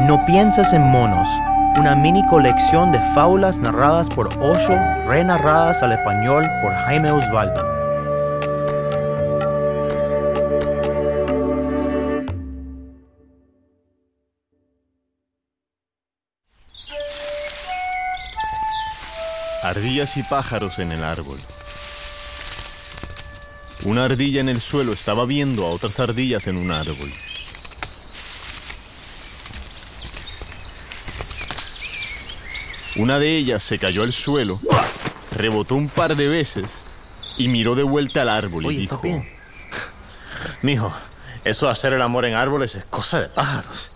No piensas en monos, una mini colección de fábulas narradas por Osho, renarradas al español por Jaime Osvaldo. Ardillas y pájaros en el árbol. Una ardilla en el suelo estaba viendo a otras ardillas en un árbol. Una de ellas se cayó al suelo, rebotó un par de veces y miró de vuelta al árbol y dijo. Mijo, eso de hacer el amor en árboles es cosa de pájaros.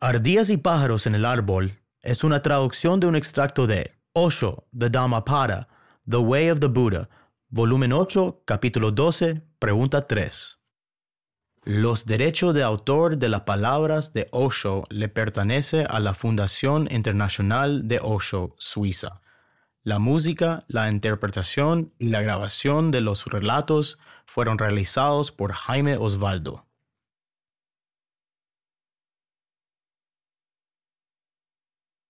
Ardillas y pájaros en el árbol es una traducción de un extracto de Osho, The Dhammapada, The Way of the Buddha, volumen 8, capítulo 12, pregunta 3. Los derechos de autor de las palabras de Osho le pertenece a la Fundación Internacional de Osho, Suiza. La música, la interpretación y la grabación de los relatos fueron realizados por Jaime Osvaldo.